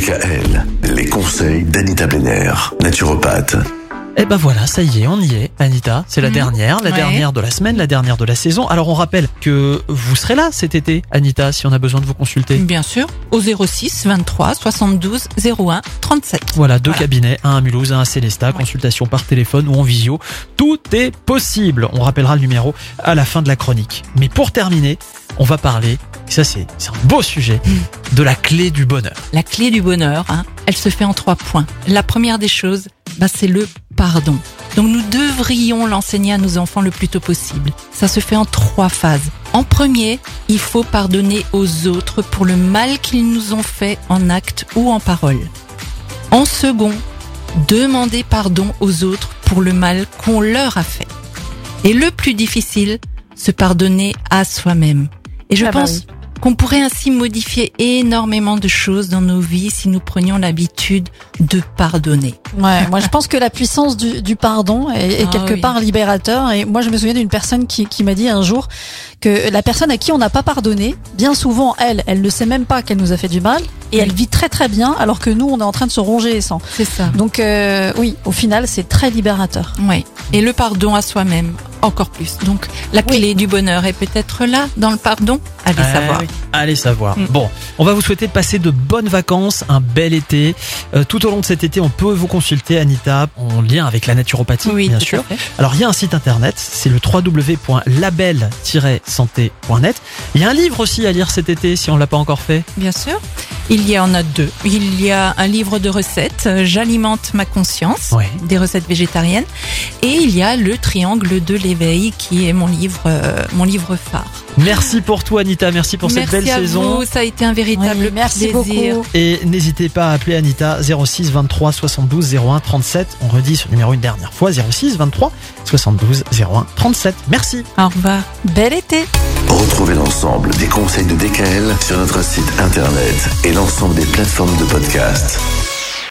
DKL, les conseils d'Anita Benner, naturopathe. Et ben voilà, ça y est, on y est, Anita. C'est la Mhm. dernière, la Ouais. dernière de la semaine, la dernière de la saison. Alors on rappelle que vous serez là cet été, Anita, si on a besoin de vous consulter. Bien sûr, au 06 23 72 01 37. Voilà, deux Voilà. cabinets, un à Mulhouse, un à Célestat, consultation par téléphone ou en visio. Tout est possible. On rappellera le numéro à la fin de la chronique. Mais pour terminer, on va parler, ça c'est c'est un beau sujet, de la clé du bonheur. La clé du bonheur, hein, elle se fait en trois points. La première des choses, bah, c'est le pardon. Donc nous devrions l'enseigner à nos enfants le plus tôt possible. Ça se fait en trois phases. En premier, il faut pardonner aux autres pour le mal qu'ils nous ont fait en acte ou en parole. En second, demander pardon aux autres pour le mal qu'on leur a fait. Et le plus difficile, se pardonner à soi-même. Et je Ah bah pense oui. Qu'on pourrait ainsi modifier énormément de choses dans nos vies si nous prenions l'habitude de pardonner. Ouais, moi je pense que la puissance du, du pardon est, est Ah quelque oui. part libérateur. Et moi je me souviens d'une personne qui, qui m'a dit un jour que la personne à qui on n'a pas pardonné, bien souvent elle, elle ne sait même pas qu'elle nous a fait du mal et Oui. elle vit très très bien alors que nous on est en train de se ronger les sangs. C'est ça. Donc euh, oui, au final c'est très libérateur. Ouais. Et le pardon à soi-même, encore plus. Donc la Oui. clé du bonheur est peut-être là, dans le pardon. Allez Ah savoir. oui, Allez savoir. Mm. Bon, on va vous souhaiter de passer de bonnes vacances, un bel été. Euh, tout au long de cet été, on peut vous consulter, Anita, en lien avec la naturopathie, Oui, bien sûr. Alors, il y a un site internet, c'est le www.label-santé.net. Il y a un livre aussi à lire cet été, si on l'a pas encore fait. Bien sûr. Il y en a deux. Il y a un livre de recettes, euh, J'alimente ma conscience, Ouais. des recettes végétariennes. Et il y a le triangle de l'éveil, qui est mon livre, euh, mon livre phare. Merci pour tout, Anita. Merci pour cette Merci belle à saison. vous. Ça a été un véritable Oui, merci plaisir. beaucoup. Et n'hésitez pas à appeler Anita 06 23 72 01 37. On redit ce numéro une dernière fois 06 23 72 01 37. Merci. Au revoir. Bel été. Retrouvez l'ensemble des conseils de DKL sur notre site internet et l'ensemble des plateformes de podcast.